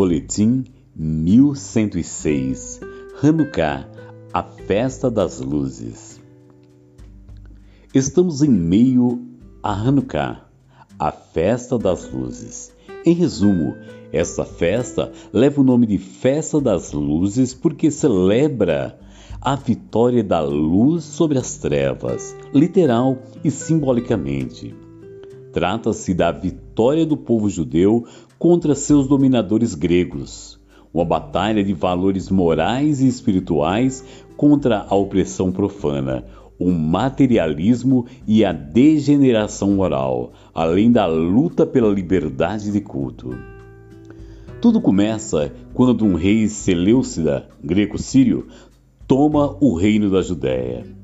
Boletim 1106 Hanukkah, a festa das luzes. Estamos em meio a Hanukkah, a festa das luzes. Em resumo, esta festa leva o nome de Festa das Luzes porque celebra a vitória da luz sobre as trevas, literal e simbolicamente. Trata-se da vitória do povo judeu contra seus dominadores gregos, uma batalha de valores morais e espirituais contra a opressão profana, o materialismo e a degeneração moral, além da luta pela liberdade de culto. Tudo começa quando um rei Seleucida, greco-sírio, toma o reino da Judéia.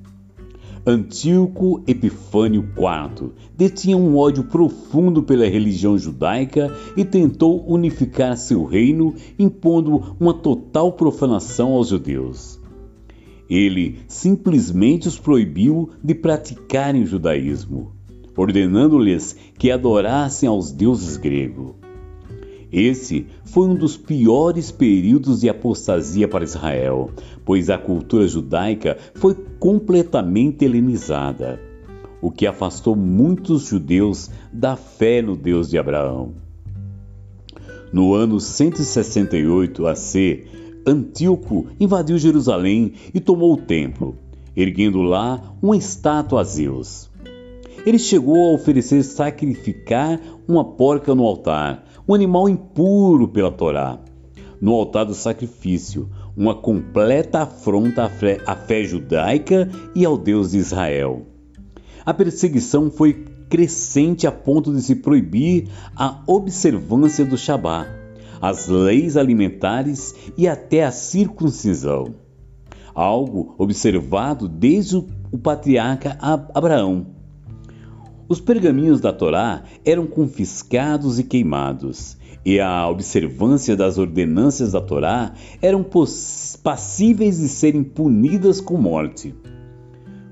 Antíoco Epifânio IV detinha um ódio profundo pela religião judaica e tentou unificar seu reino, impondo uma total profanação aos judeus. Ele simplesmente os proibiu de praticarem o judaísmo, ordenando-lhes que adorassem aos deuses gregos. Esse foi um dos piores períodos de apostasia para Israel, pois a cultura judaica foi completamente helenizada, o que afastou muitos judeus da fé no Deus de Abraão. No ano 168 AC, Antíoco invadiu Jerusalém e tomou o templo, erguendo lá uma estátua a Zeus. Ele chegou a oferecer sacrificar uma porca no altar, um animal impuro pela Torá. No altar do sacrifício, uma completa afronta à fé, à fé judaica e ao Deus de Israel. A perseguição foi crescente a ponto de se proibir a observância do Shabá, as leis alimentares e até a circuncisão. Algo observado desde o patriarca Abraão os pergaminhos da Torá eram confiscados e queimados, e a observância das ordenanças da Torá eram passíveis de serem punidas com morte.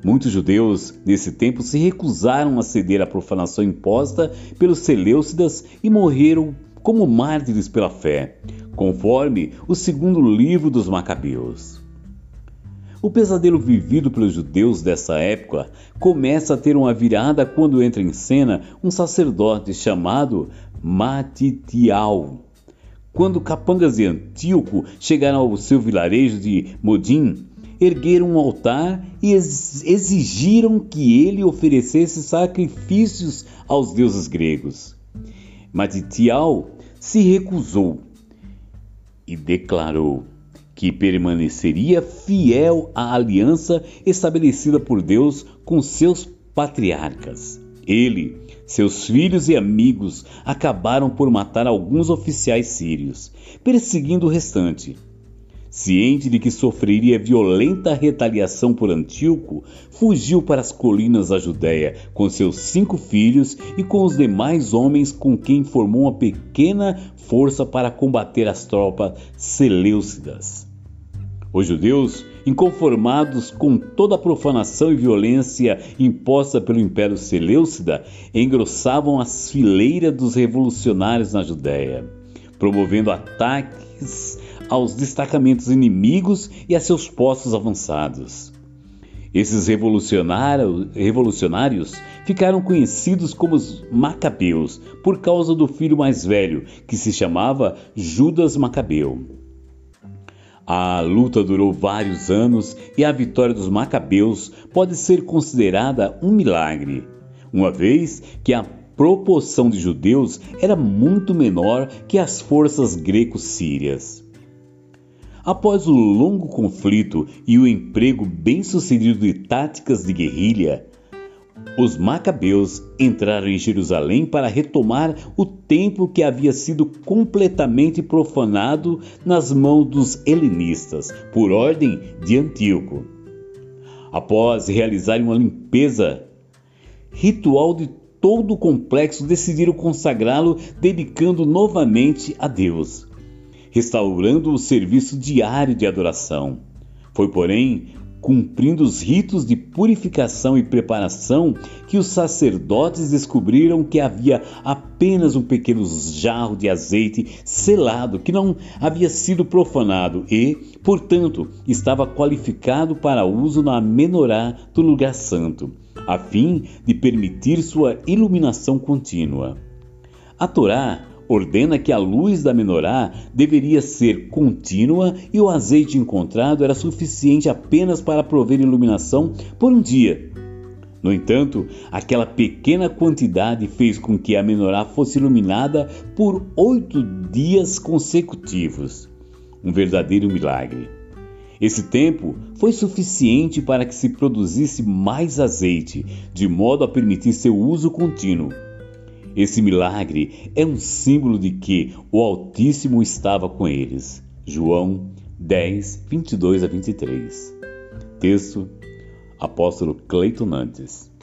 Muitos judeus nesse tempo se recusaram a ceder à profanação imposta pelos Seleucidas e morreram como mártires pela fé, conforme o segundo livro dos Macabeus. O pesadelo vivido pelos judeus dessa época começa a ter uma virada quando entra em cena um sacerdote chamado Matitial. Quando capangas de Antíoco chegaram ao seu vilarejo de Modim, ergueram um altar e exigiram que ele oferecesse sacrifícios aos deuses gregos. Matitial se recusou e declarou: que permaneceria fiel à aliança estabelecida por Deus com seus patriarcas. Ele, seus filhos e amigos acabaram por matar alguns oficiais sírios, perseguindo o restante. Ciente de que sofreria violenta retaliação por Antíoco, fugiu para as colinas da Judéia com seus cinco filhos e com os demais homens com quem formou uma pequena força para combater as tropas seleucidas. Os judeus, inconformados com toda a profanação e violência imposta pelo Império Seleucida, engrossavam as fileiras dos revolucionários na Judéia, promovendo ataques aos destacamentos inimigos e a seus postos avançados. Esses revolucionários ficaram conhecidos como os Macabeus por causa do filho mais velho, que se chamava Judas Macabeu. A luta durou vários anos e a vitória dos Macabeus pode ser considerada um milagre, uma vez que a proporção de judeus era muito menor que as forças greco-sírias. Após o longo conflito e o emprego bem-sucedido de táticas de guerrilha, os macabeus entraram em Jerusalém para retomar o templo que havia sido completamente profanado nas mãos dos helenistas, por ordem de Antíoco. Após realizarem uma limpeza ritual de todo o complexo, decidiram consagrá-lo, dedicando novamente a Deus restaurando o serviço diário de adoração. Foi, porém, cumprindo os ritos de purificação e preparação que os sacerdotes descobriram que havia apenas um pequeno jarro de azeite selado que não havia sido profanado e, portanto, estava qualificado para uso na menorá do lugar santo, a fim de permitir sua iluminação contínua. A Torá ordena que a luz da menorá deveria ser contínua e o azeite encontrado era suficiente apenas para prover iluminação por um dia. No entanto, aquela pequena quantidade fez com que a menorá fosse iluminada por oito dias consecutivos. Um verdadeiro milagre. Esse tempo foi suficiente para que se produzisse mais azeite, de modo a permitir seu uso contínuo. Esse milagre é um símbolo de que o Altíssimo estava com eles. João 10, 22 a 23. Texto: Apóstolo Cleiton Nantes.